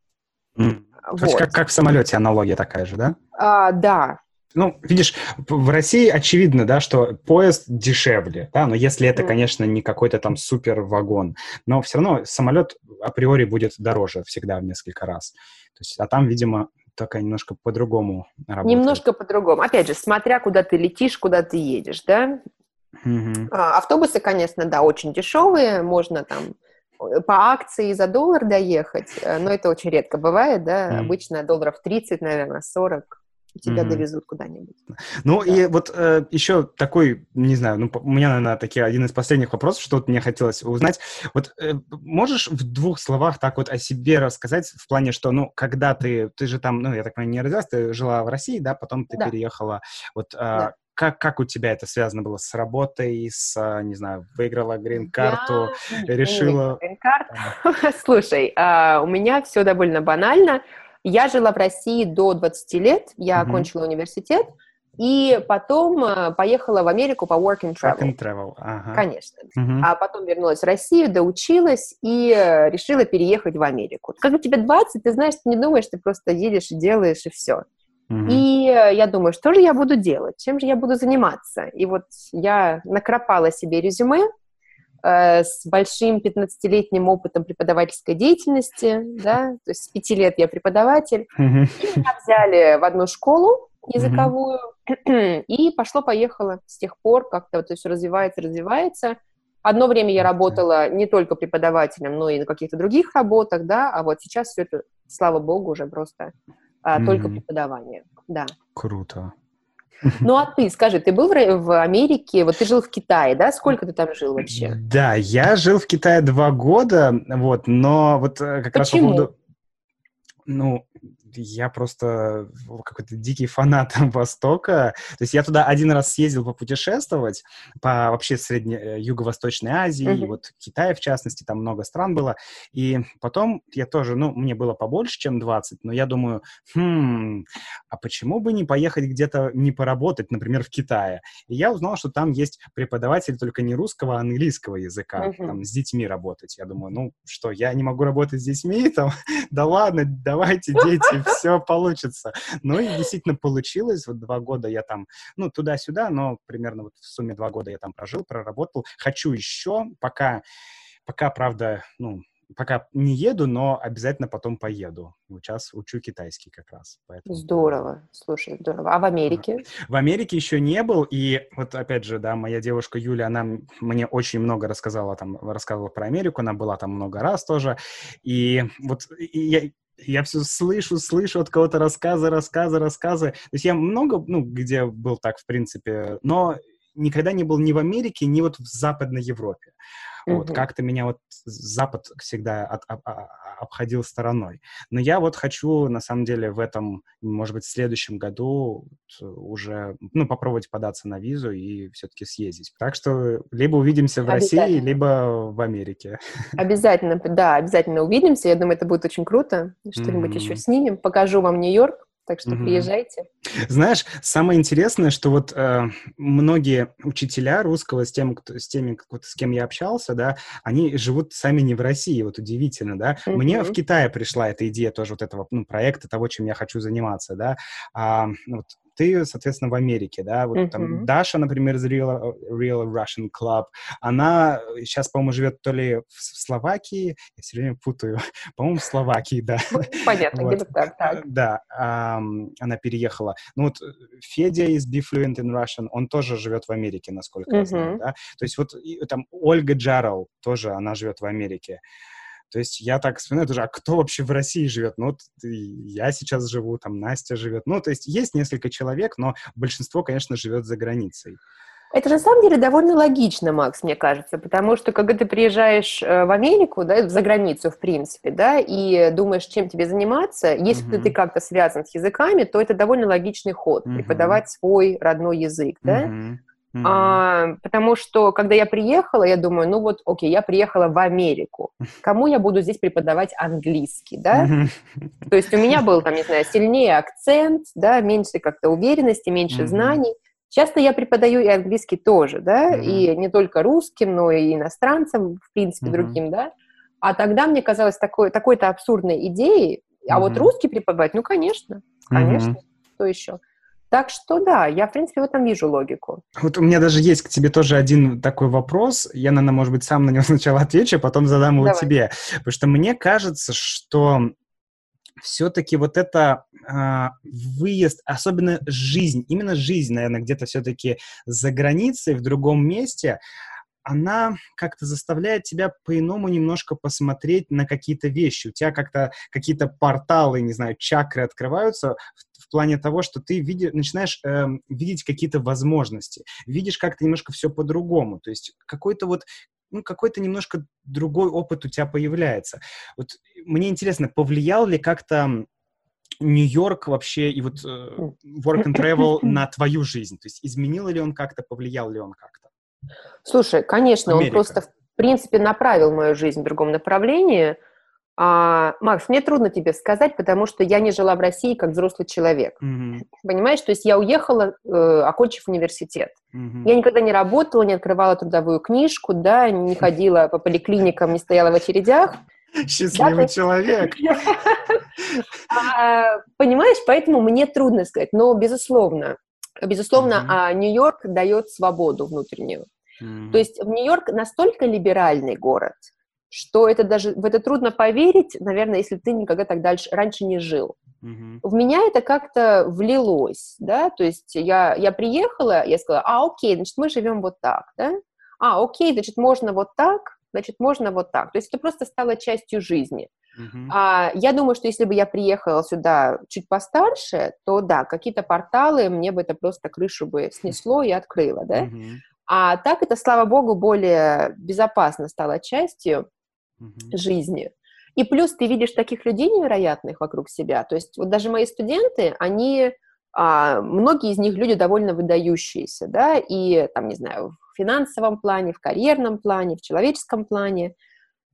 [SPEAKER 1] Mm. Вот. То есть как, как в самолете аналогия такая же, да?
[SPEAKER 2] А, да.
[SPEAKER 1] Ну, видишь, в России очевидно, да, что поезд дешевле, да, но если это, конечно, не какой-то там супер вагон, но все равно самолет априори будет дороже всегда в несколько раз. То есть, а там, видимо, такая немножко по-другому работает.
[SPEAKER 2] Немножко по-другому. Опять же, смотря куда ты летишь, куда ты едешь, да. А, автобусы, конечно, да, очень дешевые, можно там э, по акции за доллар доехать, э, но это очень редко бывает, да, mm. обычно долларов 30, наверное, 40 тебя mm-hmm. довезут куда-нибудь.
[SPEAKER 1] Ну да. и вот э, еще такой, не знаю, ну у меня, наверное, такие один из последних вопросов, что вот мне хотелось узнать. Вот э, можешь в двух словах так вот о себе рассказать в плане, что, ну, когда ты, ты же там, ну, я так понимаю, не родилась, ты жила в России, да, потом ты да. переехала, вот э, да как, как у тебя это связано было с работой, с, а, не знаю, выиграла грин-карту, Я решила...
[SPEAKER 2] Грин-карту. Слушай, uh, у меня все довольно банально. Я жила в России до 20 лет, я mm-hmm. окончила университет, и потом uh, поехала в Америку по work and travel.
[SPEAKER 1] Work and travel, ага.
[SPEAKER 2] Конечно. Mm-hmm. А потом вернулась в Россию, доучилась и uh, решила переехать в Америку. Когда тебе 20, ты знаешь, ты не думаешь, ты просто едешь и делаешь, и все. Mm-hmm. И э, я думаю, что же я буду делать, чем же я буду заниматься. И вот я накропала себе резюме э, с большим 15-летним опытом преподавательской деятельности, да, то есть с пяти лет я преподаватель. Mm-hmm. И меня взяли в одну школу языковую, mm-hmm. и пошло-поехало с тех пор, как-то вот все развивается, развивается. Одно время я работала не только преподавателем, но и на каких-то других работах, да, а вот сейчас все это слава богу, уже просто а, mm-hmm. только преподавание. Да.
[SPEAKER 1] Круто.
[SPEAKER 2] Ну а ты, скажи, ты был в, Америке, вот ты жил в Китае, да? Сколько ты там жил вообще?
[SPEAKER 1] Да, я жил в Китае два года, вот, но вот э, как Почему? раз по поводу... Ну, я просто какой-то дикий фанат Востока. То есть я туда один раз съездил попутешествовать по вообще Средне... Э, Юго-Восточной Азии, mm-hmm. и вот Китай, в частности, там много стран было. И потом я тоже, ну, мне было побольше, чем 20, но я думаю, хм, а почему бы не поехать где-то не поработать, например, в Китае? И я узнал, что там есть преподаватель только не русского, а английского языка, mm-hmm. там, с детьми работать. Я думаю, ну, что, я не могу работать с детьми? Там, да ладно, давайте, дети, все получится. Ну и действительно получилось. Вот два года я там, ну, туда-сюда, но примерно вот в сумме два года я там прожил, проработал. Хочу еще, пока, пока, правда, ну, пока не еду, но обязательно потом поеду. Сейчас учу китайский как раз.
[SPEAKER 2] Поэтому... Здорово, слушай, здорово. А в Америке?
[SPEAKER 1] В Америке еще не был, и вот опять же, да, моя девушка Юля, она мне очень много рассказала там, рассказывала про Америку, она была там много раз тоже, и вот и я, я все слышу, слышу от кого-то рассказы, рассказы, рассказы. То есть я много, ну, где был так, в принципе, но никогда не был ни в Америке, ни вот в Западной Европе. Mm-hmm. Вот как-то меня вот Запад всегда от, от, от, обходил стороной. Но я вот хочу, на самом деле, в этом, может быть, в следующем году уже, ну, попробовать податься на визу и все-таки съездить. Так что либо увидимся в России, либо в Америке.
[SPEAKER 2] Обязательно, да, обязательно увидимся. Я думаю, это будет очень круто. Что-нибудь mm-hmm. еще снимем. Покажу вам Нью-Йорк. Так что mm-hmm. приезжайте.
[SPEAKER 1] Знаешь, самое интересное, что вот э, многие учителя русского с, тем, кто, с теми, вот, с кем я общался, да, они живут сами не в России, вот удивительно, да. Mm-hmm. Мне в Китае пришла эта идея тоже вот этого ну, проекта, того, чем я хочу заниматься, да. А, вот ты, соответственно, в Америке, да, вот uh-huh. там Даша, например, из Real, Real Russian Club, она сейчас, по-моему, живет то ли в Словакии, я все время путаю, по-моему, в Словакии, да.
[SPEAKER 2] Ну, понятно, вот. где-то так, так.
[SPEAKER 1] Да, um, она переехала. Ну вот Федя из Be Fluent in Russian, он тоже живет в Америке, насколько uh-huh. я знаю, да. То есть вот и, там Ольга Джарл тоже, она живет в Америке. То есть я так вспоминаю тоже, а кто вообще в России живет? Ну, вот я сейчас живу, там Настя живет. Ну, то есть есть несколько человек, но большинство, конечно, живет за границей.
[SPEAKER 2] Это на самом деле довольно логично, Макс, мне кажется, потому что когда ты приезжаешь э, в Америку, да, за границу, в принципе, да, и думаешь, чем тебе заниматься, если uh-huh. ты как-то связан с языками, то это довольно логичный ход, uh-huh. преподавать свой родной язык, да. Uh-huh. Mm-hmm. А, потому что, когда я приехала, я думаю, ну вот, окей, я приехала в Америку. Кому я буду здесь преподавать английский, да? Mm-hmm. То есть у меня был, там, не знаю, сильнее акцент, да, меньше как-то уверенности, меньше mm-hmm. знаний. Часто я преподаю и английский тоже, да, mm-hmm. и не только русским, но и иностранцам, в принципе, mm-hmm. другим, да. А тогда мне казалось такой, такой-то абсурдной идеей, а mm-hmm. вот русский преподавать, ну, конечно, конечно, mm-hmm. что еще? Так что да, я, в принципе, в этом вижу логику.
[SPEAKER 1] Вот у меня даже есть к тебе тоже один такой вопрос. Я, наверное, может быть, сам на него сначала отвечу, а потом задам его Давай. тебе. Потому что мне кажется, что все-таки вот это э, выезд, особенно жизнь, именно жизнь, наверное, где-то все-таки за границей, в другом месте, она как-то заставляет тебя по-иному немножко посмотреть на какие-то вещи. У тебя как-то какие-то порталы, не знаю, чакры открываются в, в плане того, что ты види, начинаешь э, видеть какие-то возможности, видишь как-то немножко все по-другому. То есть какой-то вот ну, какой-то немножко другой опыт у тебя появляется. Вот мне интересно, повлиял ли как-то Нью-Йорк вообще и вот э, work and travel на твою жизнь? То есть изменил ли он как-то, повлиял ли он как-то?
[SPEAKER 2] Слушай, конечно, Америка. он просто, в принципе, направил мою жизнь в другом направлении. А, Макс, мне трудно тебе сказать, потому что я не жила в России как взрослый человек. Mm-hmm. Понимаешь, то есть я уехала, э, окончив университет. Mm-hmm. Я никогда не работала, не открывала трудовую книжку, да, не ходила по поликлиникам, не стояла в очередях.
[SPEAKER 1] Счастливый человек.
[SPEAKER 2] А, понимаешь, поэтому мне трудно сказать, но безусловно, безусловно, а, Нью-Йорк дает свободу внутреннюю. Mm-hmm. То есть в Нью-Йорк настолько либеральный город, что это даже в это трудно поверить, наверное, если ты никогда так дальше раньше не жил. Mm-hmm. В меня это как-то влилось, да, то есть я, я приехала, я сказала, а, окей, значит, мы живем вот так, да, а, окей, значит, можно вот так, значит, можно вот так. То есть это просто стало частью жизни. Uh-huh. А, я думаю, что если бы я приехала сюда чуть постарше, то да, какие-то порталы мне бы это просто крышу бы снесло и открыло, да. Uh-huh. А так это, слава богу, более безопасно стало частью uh-huh. жизни. И плюс ты видишь таких людей невероятных вокруг себя. То есть вот даже мои студенты, они, а, многие из них люди довольно выдающиеся, да, и там, не знаю, в финансовом плане, в карьерном плане, в человеческом плане.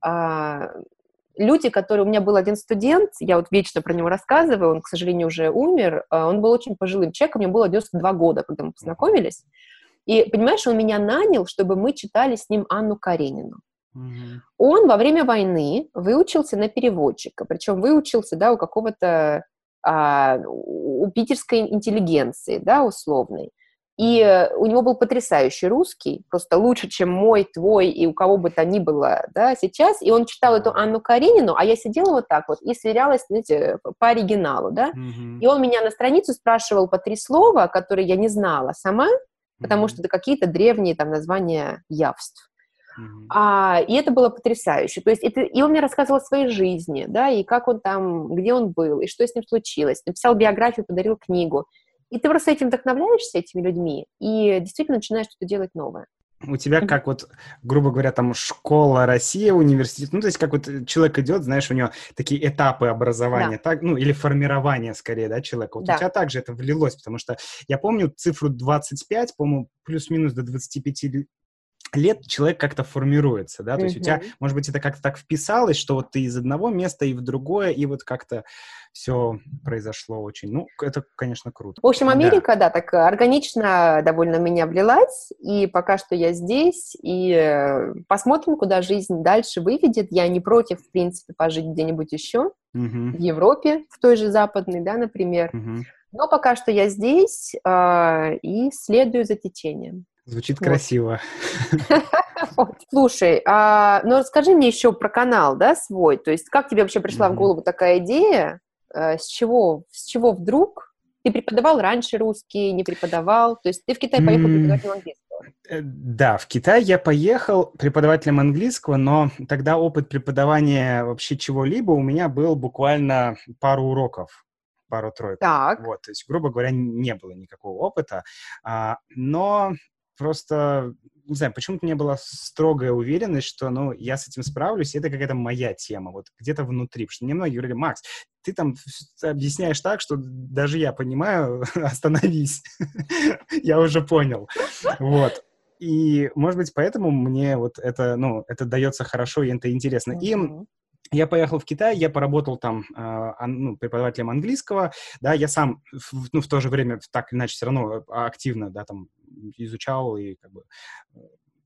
[SPEAKER 2] А, люди, которые... У меня был один студент, я вот вечно про него рассказываю, он, к сожалению, уже умер, а, он был очень пожилым человеком, ему было 92 года, когда мы познакомились. И, понимаешь, он меня нанял, чтобы мы читали с ним Анну Каренину. Угу. Он во время войны выучился на переводчика, причем выучился, да, у какого-то, а, у питерской интеллигенции, да, условной. И у него был потрясающий русский, просто лучше, чем мой, твой и у кого бы то ни было, да, сейчас. И он читал эту Анну Каренину, а я сидела вот так вот и сверялась, знаете, по оригиналу, да. Mm-hmm. И он меня на страницу спрашивал по три слова, которые я не знала сама, потому mm-hmm. что это какие-то древние там названия явств. Mm-hmm. А, и это было потрясающе. То есть это, и он мне рассказывал о своей жизни, да, и как он там, где он был, и что с ним случилось. Написал биографию, подарил книгу. И ты просто этим вдохновляешься, этими людьми, и действительно начинаешь что-то делать новое.
[SPEAKER 1] У тебя как вот, грубо говоря, там школа, Россия, университет, ну, то есть как вот человек идет, знаешь, у него такие этапы образования, да. так, ну, или формирования скорее, да, человека. Вот да. у тебя также это влилось, потому что я помню цифру 25, по-моему, плюс-минус до 25 лет человек как-то формируется, да, то mm-hmm. есть у тебя, может быть, это как-то так вписалось, что вот ты из одного места и в другое, и вот как-то все произошло очень, ну, это, конечно, круто.
[SPEAKER 2] В общем, Америка, да, да так органично довольно меня влилась, и пока что я здесь, и э, посмотрим, куда жизнь дальше выведет. Я не против, в принципе, пожить где-нибудь еще, mm-hmm. в Европе, в той же западной, да, например. Mm-hmm. Но пока что я здесь э, и следую за течением.
[SPEAKER 1] Звучит вот. красиво.
[SPEAKER 2] Слушай, а, ну расскажи мне еще про канал, да, свой. То есть как тебе вообще пришла mm-hmm. в голову такая идея? А, с чего, с чего вдруг? Ты преподавал раньше русский, не преподавал? То есть ты в Китай поехал mm-hmm. преподавателем английского?
[SPEAKER 1] Э, да, в Китай я поехал преподавателем английского, но тогда опыт преподавания вообще чего-либо у меня был буквально пару уроков пару-тройку. Так. Вот, то есть, грубо говоря, не было никакого опыта. А, но просто, не знаю, почему-то не была строгая уверенность, что, ну, я с этим справлюсь, и это какая-то моя тема, вот где-то внутри. Потому что мне многие говорили, Макс, ты там объясняешь так, что даже я понимаю, остановись, я уже понял. Вот. И, может быть, поэтому мне вот это, ну, это дается хорошо, и это интересно. И я поехал в Китай, я поработал там э, ну, преподавателем английского, да, я сам, в, ну, в то же время так или иначе все равно активно, да, там изучал и как бы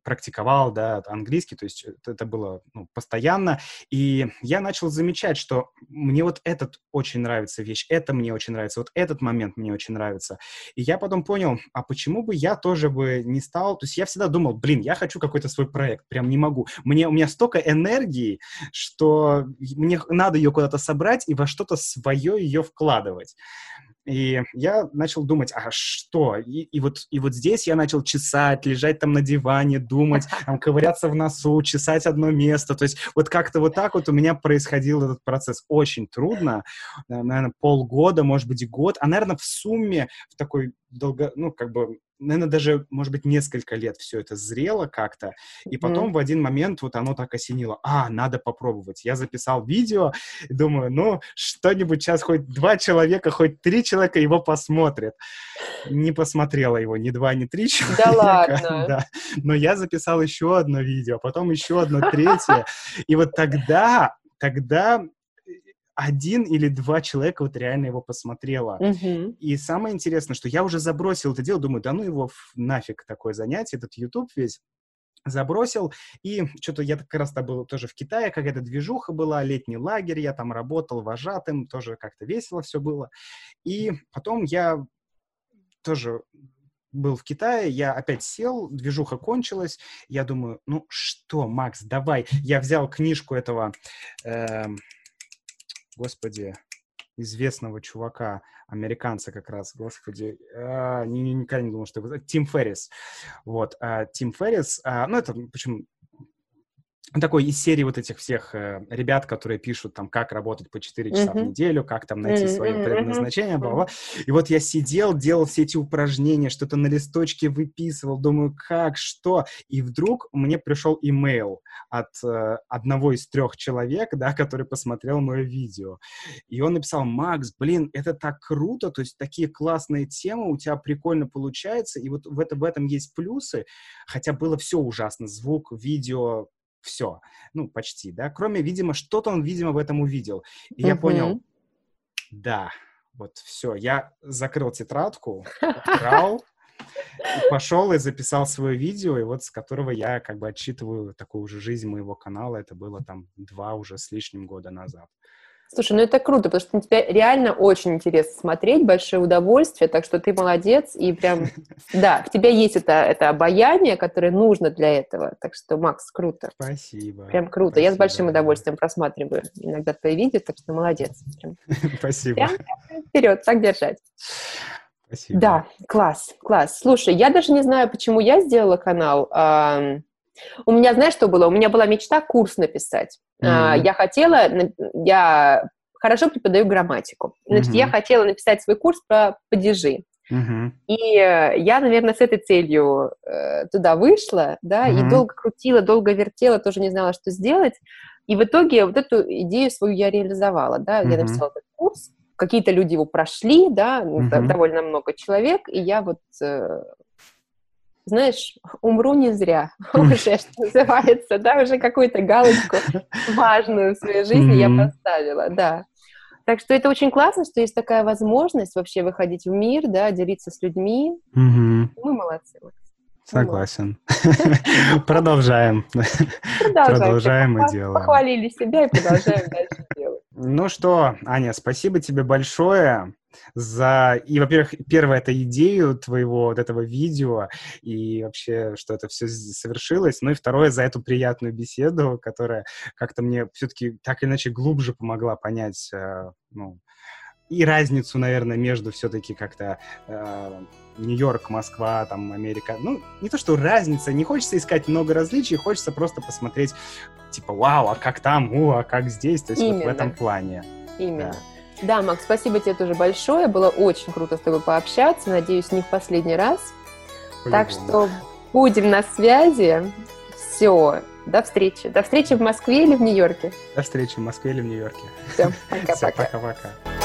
[SPEAKER 1] практиковал, да, английский, то есть это, это было ну, постоянно, и я начал замечать, что мне вот этот очень нравится вещь, это мне очень нравится, вот этот момент мне очень нравится, и я потом понял, а почему бы я тоже бы не стал, то есть я всегда думал, блин, я хочу какой-то свой проект, прям не могу, мне, у меня столько энергии, что мне надо ее куда-то собрать и во что-то свое ее вкладывать, и я начал думать, а что? И, и, вот, и вот здесь я начал чесать, лежать там на диване, думать, там, ковыряться в носу, чесать одно место. То есть вот как-то вот так вот у меня происходил этот процесс. Очень трудно, наверное, полгода, может быть, год, а, наверное, в сумме в такой долго, ну, как бы наверное, даже, может быть, несколько лет все это зрело как-то, и потом mm-hmm. в один момент вот оно так осенило, а, надо попробовать. Я записал видео, думаю, ну, что-нибудь сейчас хоть два человека, хоть три человека его посмотрят. Не посмотрела его ни два, ни три человека.
[SPEAKER 2] Да ладно?
[SPEAKER 1] Да. Но я записал еще одно видео, потом еще одно третье, и вот тогда, тогда один или два человека вот реально его посмотрело. Uh-huh. И самое интересное, что я уже забросил это дело, думаю, да ну его нафиг такое занятие, этот YouTube весь забросил, и что-то я как раз-то был тоже в Китае, какая-то движуха была, летний лагерь, я там работал вожатым, тоже как-то весело все было. И потом я тоже был в Китае, я опять сел, движуха кончилась, я думаю, ну что, Макс, давай, я взял книжку этого... Э, господи, известного чувака, американца как раз, господи, а, никогда не думал, что его... Тим Феррис. Вот, а, Тим Феррис, а, ну, это, почему такой из серии вот этих всех э, ребят, которые пишут там, как работать по 4 часа mm-hmm. в неделю, как там найти mm-hmm. свое предназначение, бла-бла. И вот я сидел, делал все эти упражнения, что-то на листочке выписывал, думаю, как, что. И вдруг мне пришел имейл от э, одного из трех человек, да, который посмотрел мое видео. И он написал, Макс, блин, это так круто, то есть такие классные темы, у тебя прикольно получается, и вот в, это, в этом есть плюсы, хотя было все ужасно, звук, видео, все, ну, почти, да, кроме, видимо, что-то он, видимо, в этом увидел. И я понял, да, вот все, я закрыл тетрадку, открыл, пошел и записал свое видео, и вот с которого я как бы отчитываю такую уже жизнь моего канала, это было там два уже с лишним года назад.
[SPEAKER 2] Слушай, ну это круто, потому что на тебя реально очень интересно смотреть, большое удовольствие, так что ты молодец, и прям, да, в тебя есть это, это обаяние, которое нужно для этого, так что, Макс, круто.
[SPEAKER 1] Спасибо.
[SPEAKER 2] Прям круто,
[SPEAKER 1] спасибо.
[SPEAKER 2] я с большим удовольствием просматриваю иногда твои видео, так что молодец. Прям.
[SPEAKER 1] Спасибо.
[SPEAKER 2] Прям вперед, так держать.
[SPEAKER 1] Спасибо.
[SPEAKER 2] Да, класс, класс. Слушай, я даже не знаю, почему я сделала канал. У меня, знаешь, что было? У меня была мечта курс написать. Mm-hmm. Я хотела, я хорошо преподаю грамматику. Значит, mm-hmm. я хотела написать свой курс про падежи. Uh-huh. И э, я, наверное, с этой целью э, туда вышла, да, uh-huh. и долго крутила, долго вертела, тоже не знала, что сделать. И в итоге вот эту идею свою я реализовала, да, uh-huh. я написала этот курс, какие-то люди его прошли, да, uh-huh. довольно много человек, и я вот э, знаешь, умру не зря, уже, что называется, да, уже какую-то галочку важную в своей жизни я поставила, да. Так что это очень классно, что есть такая возможность вообще выходить в мир, да, делиться с людьми. Мы молодцы.
[SPEAKER 1] Согласен. Продолжаем. Продолжаем и делаем.
[SPEAKER 2] Похвалили себя и продолжаем дальше.
[SPEAKER 1] Ну что, Аня, спасибо тебе большое за... И, во-первых, первое — это идею твоего вот этого видео и вообще, что это все совершилось. Ну и второе — за эту приятную беседу, которая как-то мне все-таки так или иначе глубже помогла понять, э, ну, и разницу, наверное, между все-таки как-то э, Нью-Йорк, Москва, там, Америка. Ну, не то, что разница, не хочется искать много различий, хочется просто посмотреть, типа, вау, а как там, о, а как здесь, то есть Именно. вот в этом плане.
[SPEAKER 2] Именно. Да. Да, Макс, спасибо тебе тоже большое. Было очень круто с тобой пообщаться. Надеюсь, не в последний раз. Так что будем на связи. Все. До встречи. До встречи в Москве или в Нью-Йорке?
[SPEAKER 1] До встречи в Москве или в Нью-Йорке.
[SPEAKER 2] Все, пока-пока.
[SPEAKER 1] Пока-пока.